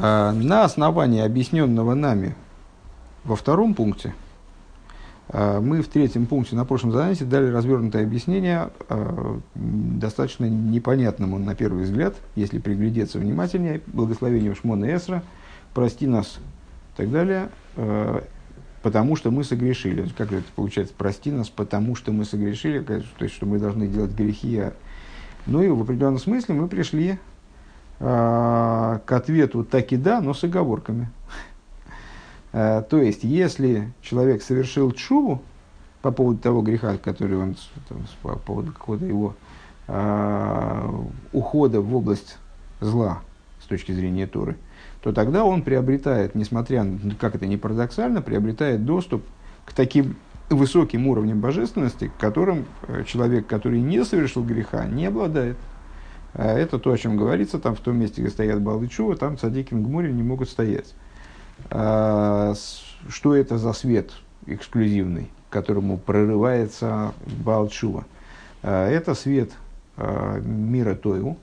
А, на основании объясненного нами во втором пункте, а, мы в третьем пункте на прошлом занятии дали развернутое объяснение а, достаточно непонятному на первый взгляд, если приглядеться внимательнее, благословению Шмона Эсра, прости нас и так далее, потому что мы согрешили. Как это получается? Прости нас, потому что мы согрешили, то есть, что мы должны делать грехи. Ну и в определенном смысле мы пришли к ответу так и да, но с оговорками. Э, то есть, если человек совершил чуву по поводу того греха, который он, там, по поводу какого-то его э, ухода в область зла с точки зрения Торы, то тогда он приобретает, несмотря, как это не парадоксально, приобретает доступ к таким высоким уровням божественности, к которым э, человек, который не совершил греха, не обладает. Э, это то, о чем говорится, там в том месте, где стоят Балы Чува, там цадики в Гмуре не могут стоять. А, что это за свет эксклюзивный, к которому прорывается Балчува. А, это свет а, мира Тойу,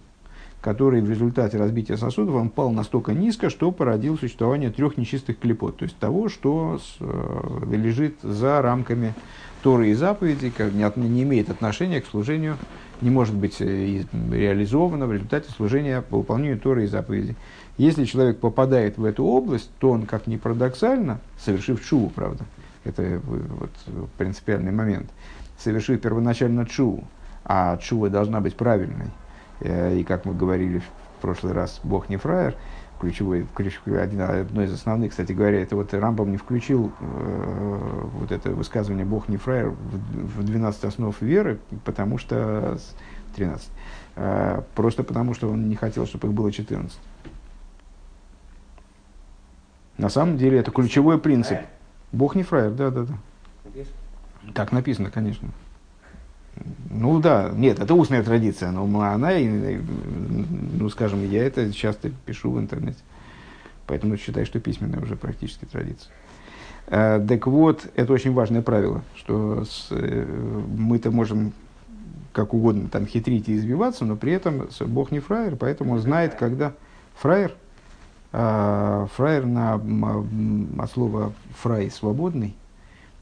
который в результате разбития сосудов он пал настолько низко, что породил существование трех нечистых клепот, то есть того, что лежит за рамками Торы и заповедей, как не, не имеет отношения к служению, не может быть э, реализовано в результате служения по выполнению Торы и заповедей. Если человек попадает в эту область, то он, как ни парадоксально, совершив чуву, правда, это вот принципиальный момент, совершив первоначально чуву, а чува должна быть правильной, э, и как мы говорили в прошлый раз, Бог не фраер, ключевой, один, одно из основных, кстати говоря, это вот Рамбам не включил э, вот это высказывание «Бог не фраер» в, в 12 основ веры, потому что 13, э, просто потому что он не хотел, чтобы их было 14. На самом деле это ключевой принцип. Бог не фраер, да, да, да. Так написано, конечно. Ну да, нет, это устная традиция, но она, ну скажем, я это часто пишу в интернете. Поэтому считаю, что письменная уже практически традиция. Э, так вот, это очень важное правило, что э, мы-то можем как угодно там хитрить и избиваться, но при этом Бог не фраер, поэтому он знает, когда фраер – а, фраер на, от слова фрай свободный,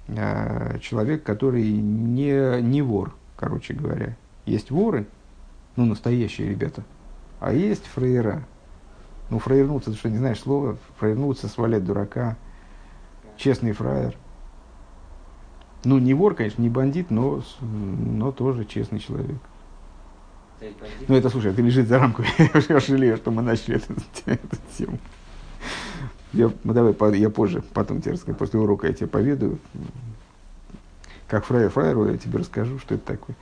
человек, который не, не вор, короче говоря. Есть воры, ну, настоящие ребята, а есть фраера. Ну, фраернуться, ты что, не знаешь слова? Фраернуться, свалять дурака. Честный фраер. Ну, не вор, конечно, не бандит, но, но тоже честный человек. Ну, это, слушай, это лежит за рамкой. я жалею, что мы начали эту, эту тему. Я, ну, давай, я позже, потом тебе расскажу, после урока я тебе поведаю. Как фраер фраеру я тебе расскажу, что это такое.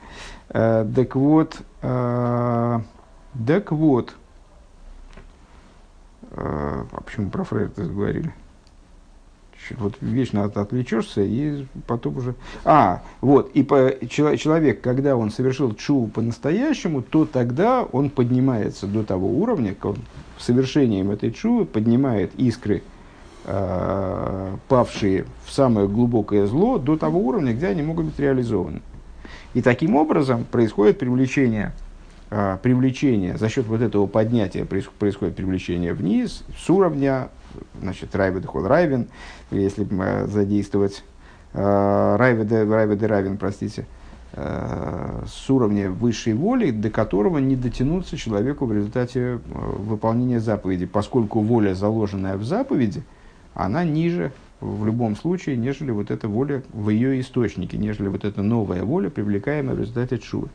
А, так вот, а, так вот, а, а почему про фраер-то говорили? вот вечно от, отвлечешься, и потом уже... А, вот, и по, человек, когда он совершил чу по-настоящему, то тогда он поднимается до того уровня, как он совершением этой чу поднимает искры, э, павшие в самое глубокое зло, до того уровня, где они могут быть реализованы. И таким образом происходит привлечение а, привлечение, за счет вот этого поднятия происходит привлечение вниз, с уровня, значит, райведы хол райвен, если задействовать э, райведы, райведы равен, простите, э, с уровня высшей воли, до которого не дотянуться человеку в результате э, выполнения заповеди, поскольку воля, заложенная в заповеди, она ниже в любом случае, нежели вот эта воля в ее источнике, нежели вот эта новая воля, привлекаемая в результате чувы.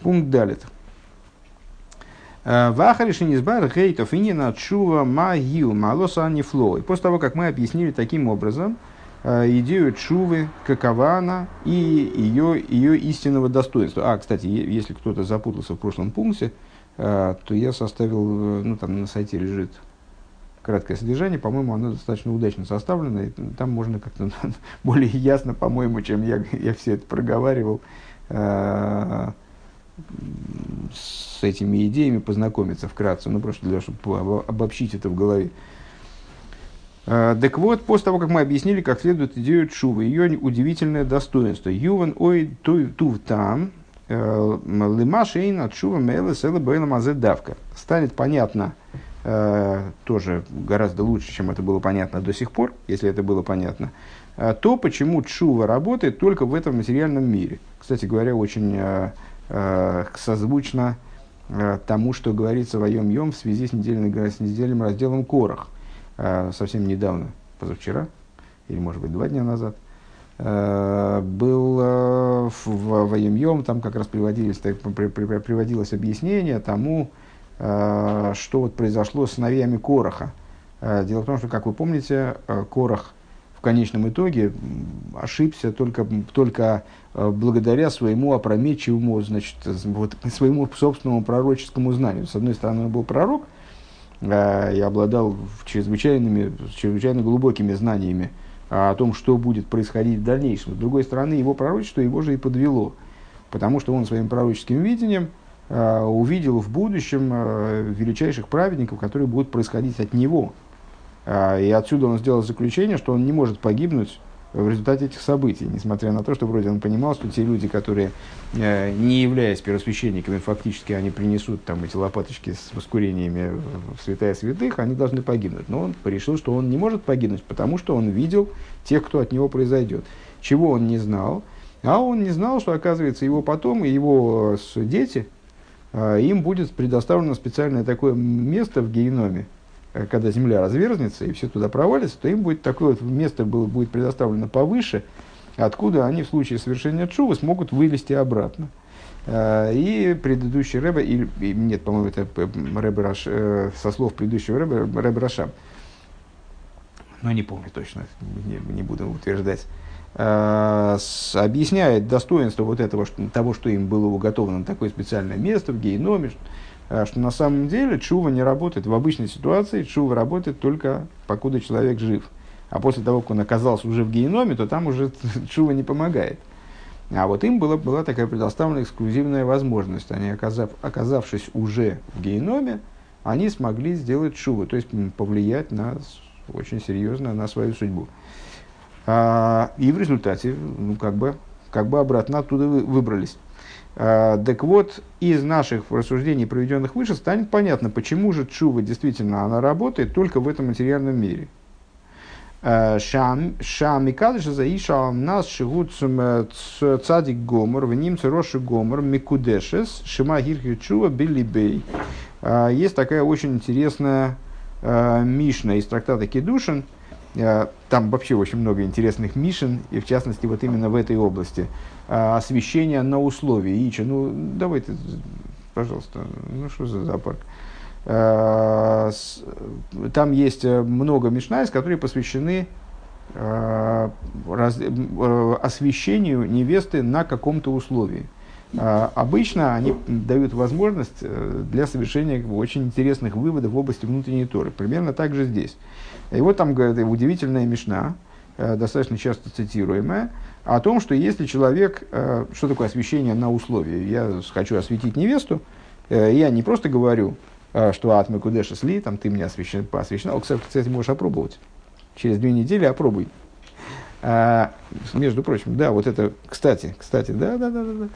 Пункт далит. Э, Вахариши низбар гейтов инина чува магил малоса нефло. И после того, как мы объяснили таким образом э, идею чувы, какова она и ее, ее истинного достоинства. А, кстати, если кто-то запутался в прошлом пункте, э, то я составил, ну там на сайте лежит краткое содержание, по-моему, оно достаточно удачно составлено, и там можно как-то более ясно, по-моему, чем я, я все это проговаривал, с этими идеями познакомиться вкратце, ну просто для того, чтобы обобщить это в голове. А, так вот, после того, как мы объяснили, как следует идею Чувы, ее удивительное достоинство. Юван ой тув там, э, лима шейн от Чува мэлэ сэла бэйла давка. Станет понятно тоже гораздо лучше, чем это было понятно до сих пор, если это было понятно, то почему чува работает только в этом материальном мире. Кстати говоря, очень созвучно тому, что говорится в Йом Йом в связи с недельным, с недельным разделом Корах. Совсем недавно, позавчера, или может быть два дня назад – Э, был э, в, в Йом, там как раз приводились, приводилось объяснение тому, э, что вот произошло с сыновьями Короха. Дело в том, что, как вы помните, Корах в конечном итоге ошибся только, только благодаря своему опрометчивому, значит, вот, своему собственному пророческому знанию. С одной стороны, он был пророк и обладал чрезвычайными, чрезвычайно глубокими знаниями о том, что будет происходить в дальнейшем. С другой стороны, его пророчество его же и подвело, потому что он своим пророческим видением э, увидел в будущем э, величайших праведников, которые будут происходить от него. Э, и отсюда он сделал заключение, что он не может погибнуть в результате этих событий, несмотря на то, что вроде он понимал, что те люди, которые, э, не являясь первосвященниками, фактически они принесут там эти лопаточки с воскурениями в святая святых, они должны погибнуть. Но он решил, что он не может погибнуть, потому что он видел тех, кто от него произойдет. Чего он не знал? А он не знал, что, оказывается, его потом и его дети, э, им будет предоставлено специальное такое место в геноме, Э, когда земля разверзнется и все туда провалится, то им будет такое вот место было, будет предоставлено повыше, откуда они в случае совершения чува смогут вылезти обратно. Э, и предыдущий Рэбе, или, нет, по-моему, это Рэбе Раш, э, со слов предыдущего Рэбе, Рэбе Раша, но не помню точно, не, не буду утверждать, объясняет достоинство вот этого, что, того, что им было уготовано такое специальное место в гейноме, а, что на самом деле чува не работает в обычной ситуации, чува работает только покуда человек жив. А после того, как он оказался уже в геноме, то там уже чува не помогает. А вот им была, была такая предоставлена эксклюзивная возможность. Они, оказав, оказавшись уже в геноме, они смогли сделать чуву, то есть повлиять на, очень серьезно на свою судьбу. А, и в результате, ну, как бы, как бы обратно оттуда вы, выбрались. А, так вот, из наших рассуждений, проведенных выше, станет понятно, почему же чува действительно она работает только в этом материальном мире. А, Шам и кадыша заиша нас шигутсум э, цадик гомор, в ним роши гомор, микудешес, шима гирхи чува билибей. Есть такая очень интересная Мишна из трактата Кедушин, там вообще очень много интересных мишен, и в частности вот именно в этой области – а, освещение на условии. Ича, ну давай ты, пожалуйста, ну что за зоопарк? А, там есть э, много мишнайс, которые посвящены э, освящению невесты на каком-то условии. Обычно они дают возможность э, для совершения очень интересных выводов в области внутренней Торы. Примерно так же здесь. И вот там говорит, удивительная мишна, достаточно часто цитируемая, о том, что если человек, э, что такое освящение на условии, я хочу освятить невесту, э, я не просто говорю, э, что от Кудеша сли, там ты мне освещен, освещена, кстати, можешь опробовать. Через две недели опробуй. А, между прочим, да, вот это, кстати, кстати, да, да, да, да. да.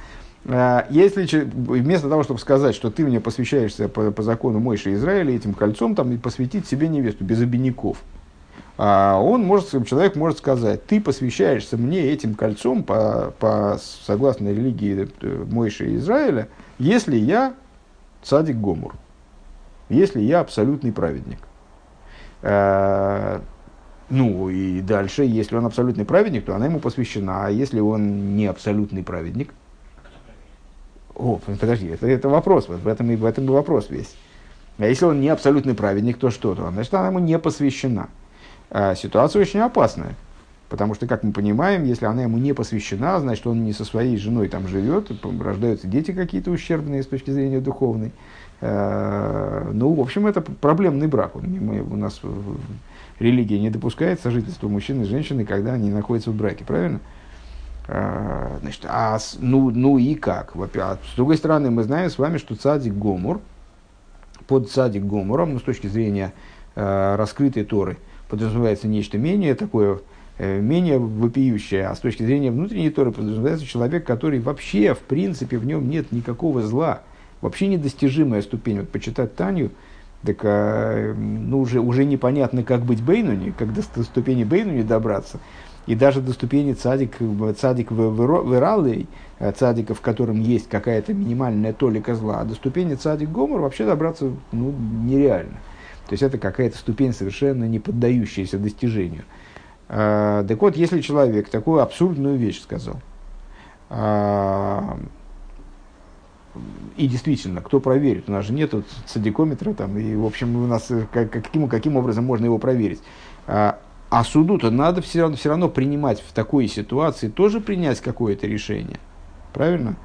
А, если вместо того, чтобы сказать, что ты мне посвящаешься по, по закону Мойши Израиля этим кольцом, там и посвятить себе невесту без обиняков – а он может, человек может сказать, ты посвящаешься мне этим кольцом по, по согласно религии э, Мойши Израиля, если я цадик Гомур, если я абсолютный праведник. А, ну и дальше, если он абсолютный праведник, то она ему посвящена, а если он не абсолютный праведник, о, подожди, это, это вопрос, вот в этом, и в этом и вопрос весь. А если он не абсолютный праведник, то что? То, значит, она ему не посвящена. А ситуация очень опасная. Потому что, как мы понимаем, если она ему не посвящена, значит, он не со своей женой там живет, рождаются дети какие-то ущербные с точки зрения духовной. А, ну, в общем, это проблемный брак. У нас религия не допускает сожительства мужчины и женщины, когда они находятся в браке, правильно? А, значит, а, ну, ну и как? А с другой стороны, мы знаем с вами, что цадик Гомур, под цадик Гомуром, ну, с точки зрения раскрытой Торы – подразумевается нечто менее такое, э, менее вопиющее, а с точки зрения внутренней Торы подразумевается человек, который вообще, в принципе, в нем нет никакого зла, вообще недостижимая ступень. Вот почитать Таню, Так э, ну, уже, уже непонятно, как быть Бейнуни, как до ступени Бейнуни добраться. И даже до ступени цадик, цадик в, в Иралей, э, цадика, в котором есть какая-то минимальная толика зла, а до ступени цадик Гомор вообще добраться ну, нереально. То есть это какая-то ступень совершенно не поддающаяся достижению. А, так вот, если человек такую абсурдную вещь сказал, а, и действительно, кто проверит? У нас же нет цадикометра, там, и, в общем, у нас э, как, каким, каким образом можно его проверить? А, а суду-то надо все равно, все равно принимать в такой ситуации, тоже принять какое-то решение. Правильно?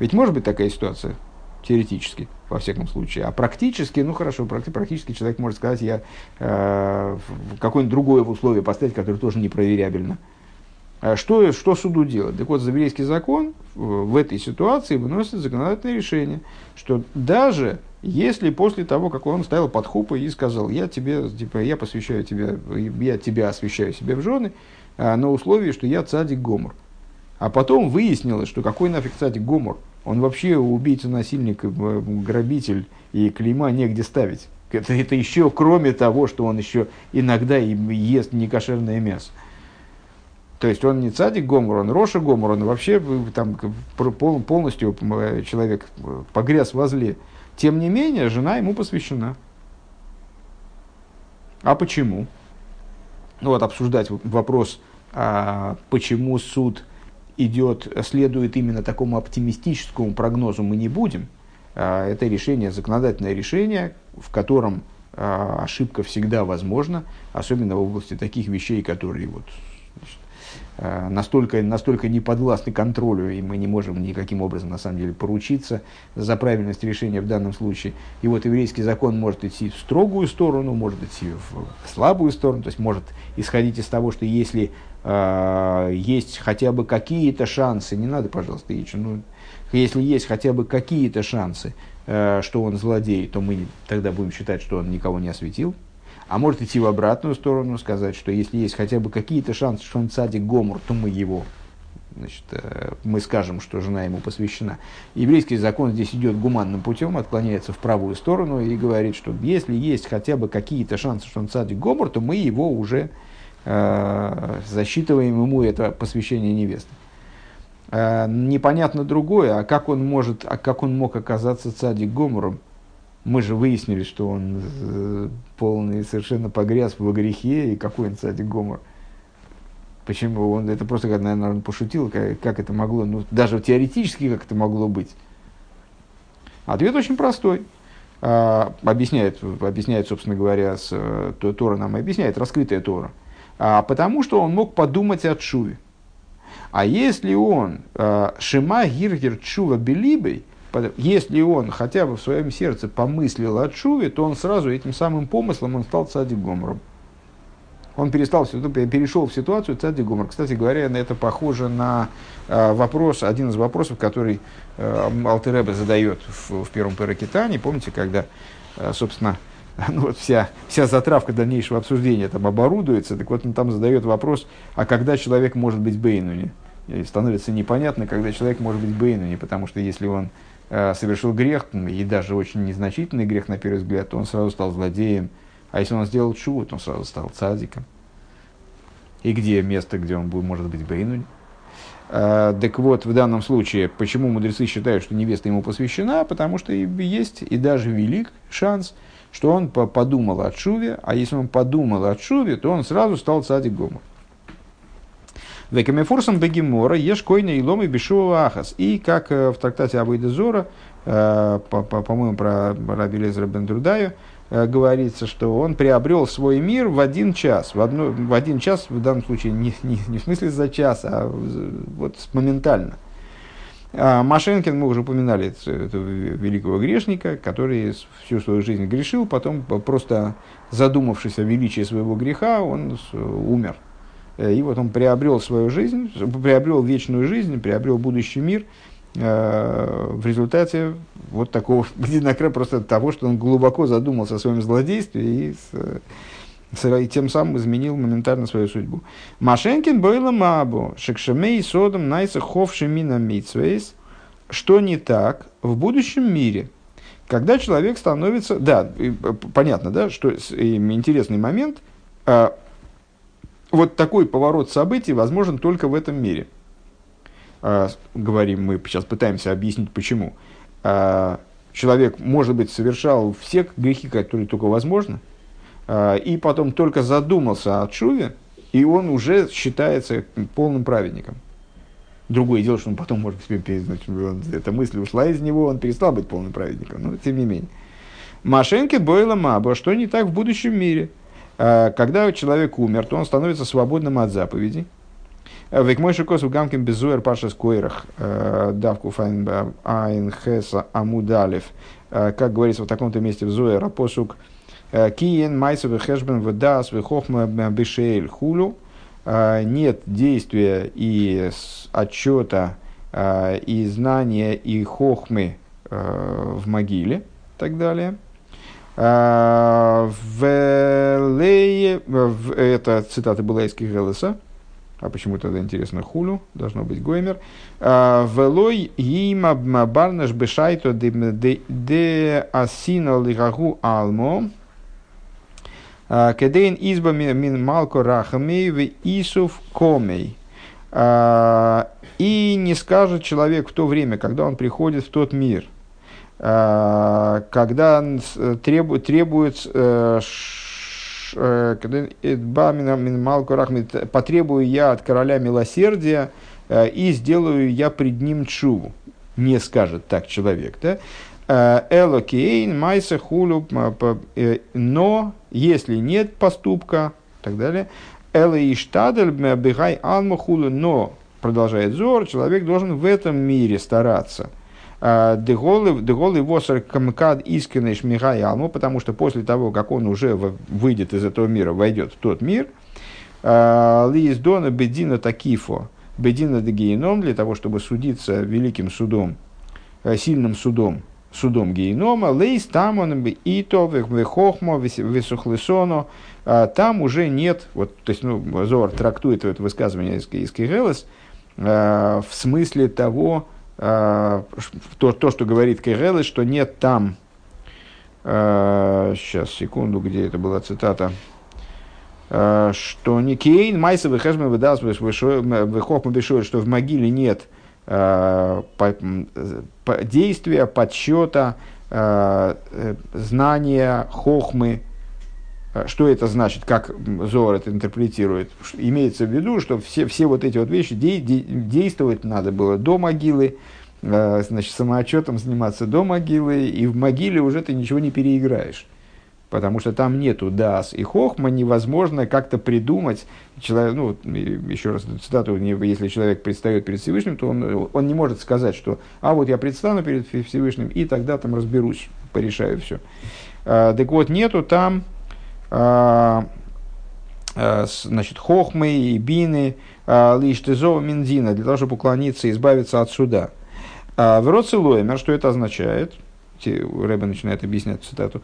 Ведь может быть такая ситуация, теоретически, во всяком случае. А практически, ну хорошо, практически человек может сказать, я э, какое-нибудь другое условие поставить, которое тоже непроверябельно. А что, что суду делать? Так вот, Завирейский закон в этой ситуации выносит законодательное решение, что даже если после того, как он ставил под хупы и сказал, я тебе, типа, я посвящаю тебя, я тебя освящаю себе в жены, а, на условии, что я цадик Гомор. А потом выяснилось, что какой нафиг цадик Гомор? Он вообще убийца, насильник, э, грабитель, и клейма негде ставить. Это, это еще кроме того, что он еще иногда и ест некошерное мясо. То есть он не цадик Гомор, он Роша Гомор, он вообще там полностью э, человек э, погряз во зле. Тем не менее, жена ему посвящена. А почему? Ну вот обсуждать вопрос, а почему суд идет, следует именно такому оптимистическому прогнозу мы не будем. А, это решение, законодательное решение, в котором а, ошибка всегда возможна, особенно в области таких вещей, которые вот, значит, настолько, настолько не подвластны контролю, и мы не можем никаким образом, на самом деле, поручиться за правильность решения в данном случае. И вот еврейский закон может идти в строгую сторону, может идти в слабую сторону, то есть может исходить из того, что если э, есть хотя бы какие-то шансы, не надо, пожалуйста, Ичу, ну, если есть хотя бы какие-то шансы, э, что он злодей, то мы тогда будем считать, что он никого не осветил, а может идти в обратную сторону, сказать, что если есть хотя бы какие-то шансы, что он цадик Гомор, то мы его, значит, э, мы скажем, что жена ему посвящена. Еврейский закон здесь идет гуманным путем, отклоняется в правую сторону и говорит, что если есть хотя бы какие-то шансы, что он цадик Гомор, то мы его уже э, засчитываем ему это посвящение невесты. Э, непонятно другое, а как он может, а как он мог оказаться цадик Гомором, мы же выяснили, что он э, полный совершенно погряз в грехе, и какой он, кстати, гомор. Почему он это просто, наверное, он пошутил, как, это могло, ну, даже теоретически, как это могло быть. Ответ очень простой. А, объясняет, объясняет, собственно говоря, с, то, Тора нам объясняет, раскрытая Тора. А, потому что он мог подумать о Чуве. А если он а, Шима Гиргер Чува Белибой, если он хотя бы в своем сердце помыслил о Чуве, то он сразу этим самым помыслом он стал цадик Гомором. Он перестал, перешел в ситуацию цадик Гомор. Кстати говоря, это похоже на э, вопрос, один из вопросов, который э, Алтереба задает в, в первом Паракитане. Помните, когда, э, собственно, ну, вот вся, вся затравка дальнейшего обсуждения там оборудуется, так вот он там задает вопрос, а когда человек может быть Бейнуни? И становится непонятно, когда человек может быть Бейнуни, потому что если он совершил грех, и даже очень незначительный грех на первый взгляд, то он сразу стал злодеем. А если он сделал чуву, то он сразу стал цадиком. И где место, где он будет, может быть бейнунь? А, так вот, в данном случае, почему мудрецы считают, что невеста ему посвящена? Потому что есть и даже велик шанс, что он подумал о Чуве, а если он подумал о Чуве, то он сразу стал цадик Гомор. Векамефурсом бегемора ешь койна и ломы бешува ахас. И как э, в трактате Абайда Зора, э, по-моему, про Раби Лезера Бендрудаю, э, говорится, что он приобрел свой мир в один час. В, одну, в один час, в данном случае, не, не, не в смысле за час, а вот моментально. А Машенкин, мы уже упоминали этого великого грешника, который всю свою жизнь грешил, потом просто задумавшись о величии своего греха, он умер. Э, и вот он приобрел свою жизнь, приобрел вечную жизнь, приобрел будущий мир э, в результате вот такого, просто того, что он глубоко задумался о своем злодействе и, и тем самым изменил моментально свою судьбу. Машенкин было мабу, шекшемей содом найса ховши мина митсвейс, что не так в будущем мире, когда человек становится, да, понятно, да, что интересный момент, а, вот такой поворот событий возможен только в этом мире. А, говорим мы, сейчас пытаемся объяснить почему. А, человек, может быть, совершал все грехи, которые только возможно, и потом только задумался о чуве, и он уже считается полным праведником. Другое дело, что он потом может себе значит, эта мысль ушла из него, он перестал быть полным праведником, но тем не менее. מה שאין כן בעולם הבא, что не так в будущем мире? А, когда человек умер, то он становится свободным от заповедей. А, וכמו שכתוב גם כן בזוהר פרשת קרח а, דף קוף עין חית עמוד אלף. Как говорится в таком-то месте в זוהר, פסוק כי אין מעשה וחשבון ודעת וחכמה בשאול וכולי. Нет действия и отчета и знания и хохмы в могиле и так далее – в Лее, это цитата была из Кигелеса, а почему тогда интересно хулю, должно быть Гоймер. Велой има барнаш бешайто де асина лигагу алмо. Кедейн изба мин малко рахамей в исуф комей. И не скажет человек в то время, когда он приходит в тот мир – когда требует, требует э, э, потребую я от короля милосердия и сделаю я пред ним чуву. Не скажет так человек. Да? Элокейн, майса хулю, но если нет поступка, и так далее. Эла иштадель бегай алма хулю, но, продолжает Зор, человек должен в этом мире стараться – Деголы восер камкад искренний шмигай алму, потому что после того, как он уже выйдет из этого мира, войдет в тот мир, Лииздона бедина такифо, бедина дегеном, для того, чтобы судиться великим судом, э, сильным судом, судом генома, лейс там он и то вехохмо весухлесоно, там уже нет, вот, то есть, ну, Зор трактует это высказывание из, из э, в смысле того, Э, то, то, что говорит Кегелы, что нет там, сейчас, э, секунду, где это была цитата, э, что не Кейн, Майса, Вехешма, Выдас, Вехохма Бешуэр, что в могиле нет действия, подсчета, знания, хохмы, что это значит, как Зор это интерпретирует? Имеется в виду, что все, все вот эти вот вещи де, де, действовать надо было до могилы, э, значит, самоотчетом заниматься до могилы, и в могиле уже ты ничего не переиграешь. Потому что там нету дас и хохма, невозможно как-то придумать. Человек, ну, еще раз цитату, если человек предстает перед Всевышним, то он, он не может сказать, что а вот я предстану перед Всевышним, и тогда там разберусь, порешаю все. А, так вот, нету там а, а, значит, хохмы и бины, а, лишь тезова миндина, для того, чтобы уклониться и избавиться от суда. В Роцелоймер, что это означает? Рэбе начинает объяснять цитату.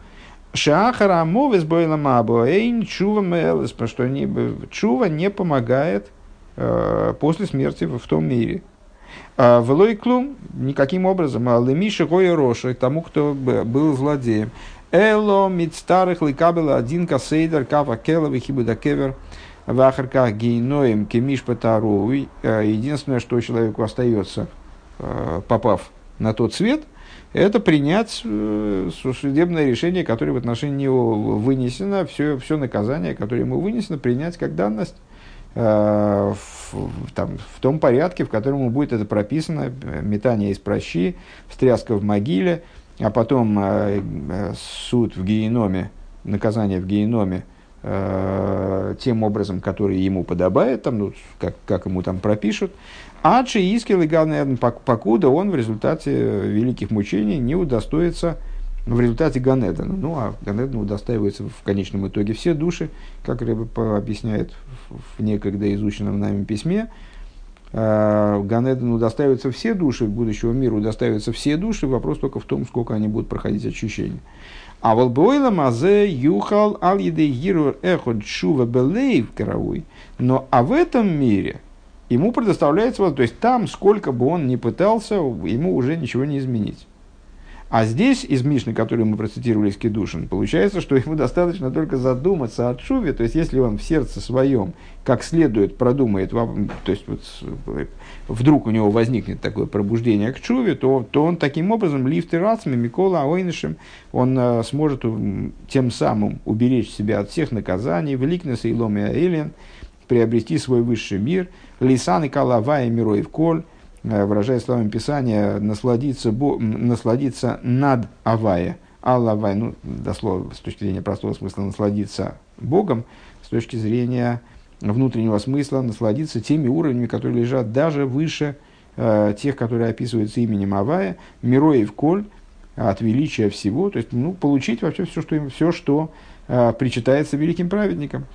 Шахара мовес бойламабо эйн чува мэлэс, потому что не, чува не помогает э, после смерти в, в том мире. А в Лойклум никаким образом, а лемиша гоя роша, тому, кто был злодеем. Эло мит старых ликабела один касейдер кава келовы хибудакевер в ахарках гейноем кемиш патаруй. Э, единственное, что человеку остается, э, попав на тот свет, это принять э, судебное решение, которое в отношении него вынесено, все, все наказание, которое ему вынесено, принять как данность в, там, в том порядке, в котором будет это прописано, метание из прощи, встряска в могиле, а потом э, э, суд в геноме, наказание в геноме э, тем образом, который ему подобает, там, ну, как, как ему там пропишут. А Чиискил и Ганеден, покуда он в результате великих мучений не удостоится в результате Ганедена. Ну, а Ганедена удостаивается в конечном итоге все души, как Рэбе объясняет в некогда изученном нами письме, Ганедену удостаиваются все души, будущего мира удостаиваются все души, вопрос только в том, сколько они будут проходить очищение. А вот бойла мазе юхал ал гиру эход шува белейв карауй. Но а в этом мире ему предоставляется, то есть там, сколько бы он ни пытался, ему уже ничего не изменить. А здесь, из Мишны, которую мы процитировали из Кедушин, получается, что ему достаточно только задуматься о Чуве, то есть если он в сердце своем как следует продумает, то есть вот, вдруг у него возникнет такое пробуждение к Чуве, то, то он таким образом, лифты рацами, Микола Ойнышем, он э, сможет тем самым уберечь себя от всех наказаний, великнеса и ломи Аэлен, приобрести свой высший мир, лисан и калавая мироев коль, Э, выражая словами Писания, насладиться, бо, насладиться над Авая. Аллавай, ну, дословно, с точки зрения простого смысла, насладиться Богом, с точки зрения внутреннего смысла, насладиться теми уровнями, которые лежат даже выше э, тех, которые описываются именем Авая, Мироев Коль, от величия всего, то есть ну, получить вообще все, что, все, что э, причитается великим праведникам.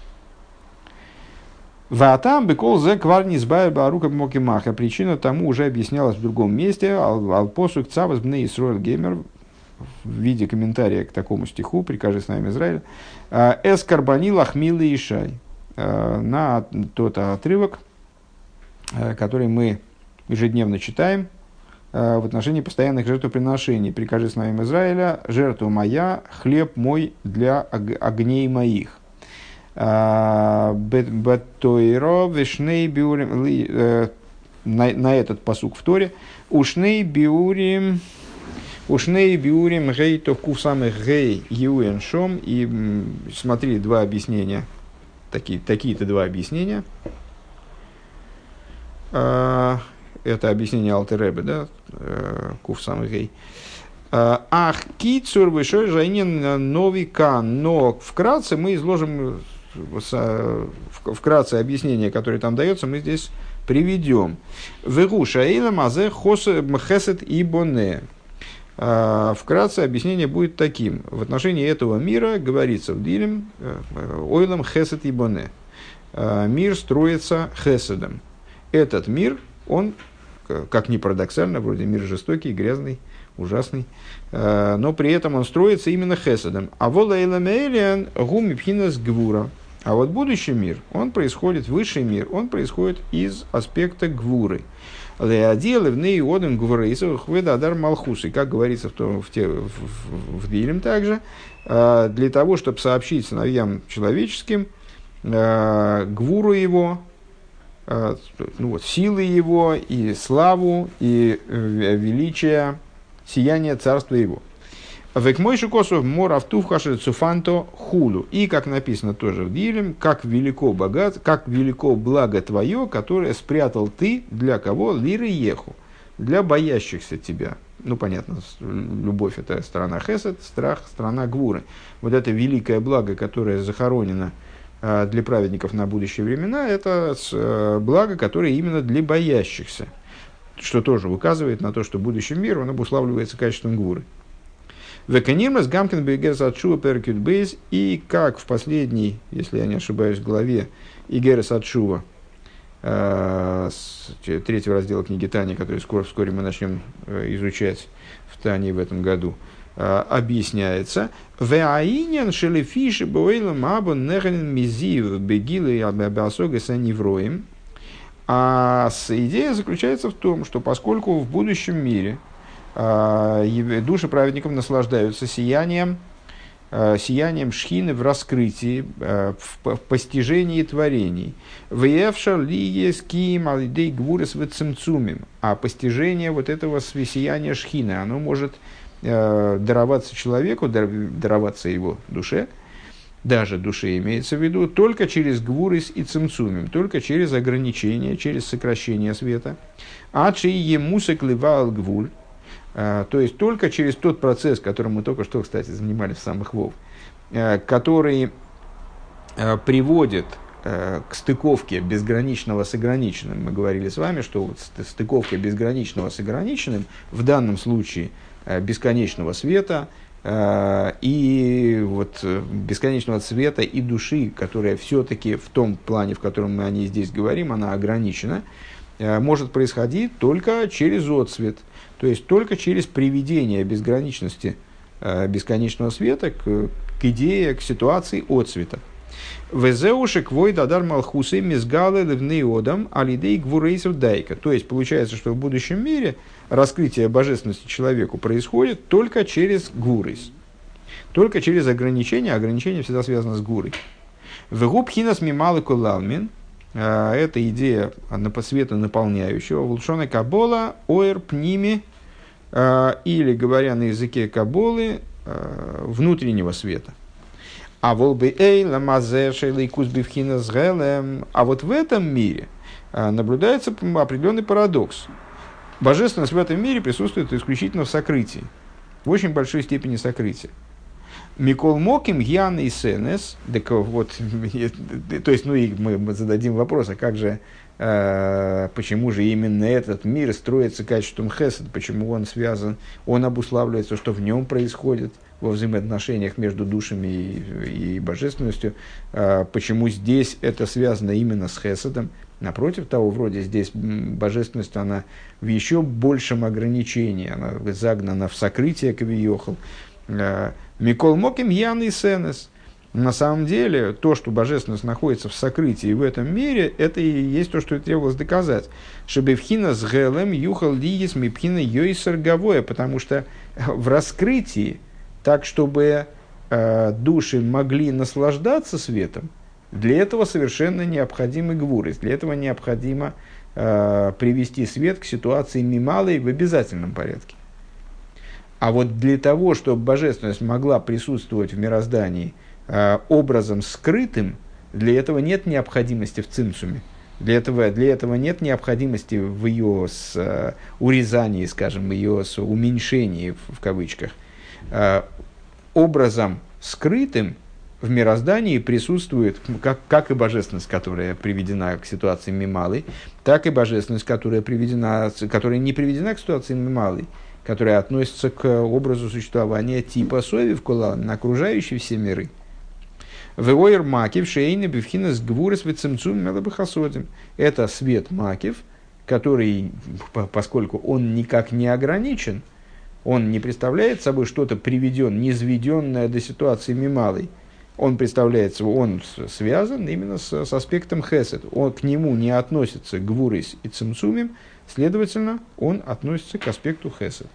Ватам бекол зе кварни сбайр барука мокимаха. Причина тому уже объяснялась в другом месте. Алпосук цавас бне Исруэль геймер в виде комментария к такому стиху, прикажи с нами Израиль. «Э, Эс карбани лахмилы и шай. Э, на тот отрывок, э, который мы ежедневно читаем в отношении постоянных жертвоприношений. Прикажи с нами Израиля, жертва моя, хлеб мой для огней моих. Батойро, Вишней Биурим, э, на этот посук в Торе, Ушней Биурим, Ушней Биурим Гей Товку самых Гей Юэн Шом. И смотри, два объяснения, такие, такие-то два объяснения. А, это объяснение Алтеребе, да, э, Кув самых Гей. А, Ах, кицур вышой жайнин новика, но вкратце мы изложим вкратце объяснение, которое там дается, мы здесь приведем. Вегу шаила мазе хесет и боне. А, вкратце объяснение будет таким. В отношении этого мира говорится в Дилем э, ойлом хесет и боне. А, мир строится хеседом. Этот мир, он, как ни парадоксально, вроде мир жестокий, грязный, ужасный, э, но при этом он строится именно хеседом. А волейла мейлиан гуми пхинас гвура. А вот будущий мир, он происходит, высший мир, он происходит из аспекта гвуры. Леодилы в неиодом гвурейсов хведадар малхусы, как говорится в, том, в, те, в, в, в Дилем также, э, для того, чтобы сообщить сыновьям человеческим э, гвуру его, э, ну вот, силы его, и славу, и величие, сияние царства его. Век мой шикосов мор автув цуфанто хулу. И, как написано тоже в Дилем, как велико богат, как велико благо твое, которое спрятал ты для кого? Лиры еху. Для боящихся тебя. Ну, понятно, любовь это сторона хесед, страх страна гвуры. Вот это великое благо, которое захоронено а, для праведников на будущие времена, это э, благо, которое именно для боящихся. Что тоже указывает на то, что будущий мир, он обуславливается качеством гвуры. Веканимас Гамкин Бегерс Атшува Перкют Бейс. И как в последней, если я не ошибаюсь, главе Игерес Атшува, э, третьего раздела книги Тани, который скоро, вскоре мы начнем э, изучать в Тане в этом году, э, объясняется. Веаинен шелефиши бойлом абон неханин мизив бегилы абиасога санивроем. А идея заключается в том, что поскольку в будущем мире – души праведников наслаждаются сиянием, а, сиянием шхины в раскрытии, а, в постижении творений. Веевшар ли есть ким алидей гвурес цимцумим. А постижение вот этого сияния шхины, оно может дароваться человеку, дароваться его душе, даже душе имеется в виду, только через гвурис и цимцумим, только через ограничение, через сокращение света. А чей емусек ливал гвуль, а, то есть только через тот процесс, которым мы только что, кстати, занимались в самых вов, э, который э, приводит э, к стыковке безграничного с ограниченным. Мы говорили с вами, что вот стыковка безграничного с ограниченным в данном случае бесконечного света и вот бесконечного цвета и души, которая все-таки в том плане, в котором мы о ней здесь говорим, она ограничена, может происходить только через отцвет – то есть только через приведение безграничности э, бесконечного света к, к идее, к ситуации отцвета. Везеушек вой дадар малхусы мизгалы левнеодам алидей гвурейсов дайка. То есть получается, что в будущем мире раскрытие божественности человеку происходит только через гурейс. Только через ограничения. Ограничение всегда связано с гурой. Вегубхинас мималы кулалмин. А, это идея света наполняющего. Вулшона кабола оэр пними. А, или, говоря на языке каболы, а, внутреннего света. А А вот в этом мире наблюдается определенный парадокс. Божественность в этом мире присутствует исключительно в сокрытии, в очень большой степени сокрытия. Микол Моким, Ян и Сенес. Так вот, то есть, ну и мы зададим вопрос, а как же, э, почему же именно этот мир строится качеством Хесед, почему он связан, он обуславливается, что в нем происходит во взаимоотношениях между душами и, и божественностью, э, почему здесь это связано именно с Хеседом, Напротив того, вроде здесь божественность, она в еще большем ограничении, она загнана в сокрытие Кавиохал. Э, Микол Моким Ян и Сенес. На самом деле, то, что божественность находится в сокрытии в этом мире, это и есть то, что и требовалось доказать. Шебевхина с Гелем Юхал Лигис Мипхина Йойсер Гавоя, потому что в раскрытии, так чтобы э, души могли наслаждаться светом, для этого совершенно необходимы гвуры, для этого необходимо э, привести свет к ситуации мималой в обязательном порядке. А вот для того, чтобы божественность могла присутствовать в мироздании э, образом скрытым, для этого нет необходимости в цимсуме. Для этого, для этого нет необходимости в ее с, э, урезании, скажем, ее с уменьшении, в, в кавычках. Э, образом скрытым в мироздании присутствует, как, как и божественность, которая приведена к ситуации мималой, так и божественность, которая, приведена, которая не приведена к ситуации мималой, которая относится к образу существования типа сови в кулан, на окружающие все миры. Веойр макив шейны бифхина с гвурес вицемцум мелабахасодим. Это свет макив, который, поскольку он никак не ограничен, он не представляет собой что-то приведен, низведенное до ситуации мималой – он представляется, он связан именно с, с аспектом хесед. Он к нему не относится гвурис и цимцумим, следовательно, он относится к аспекту хесед.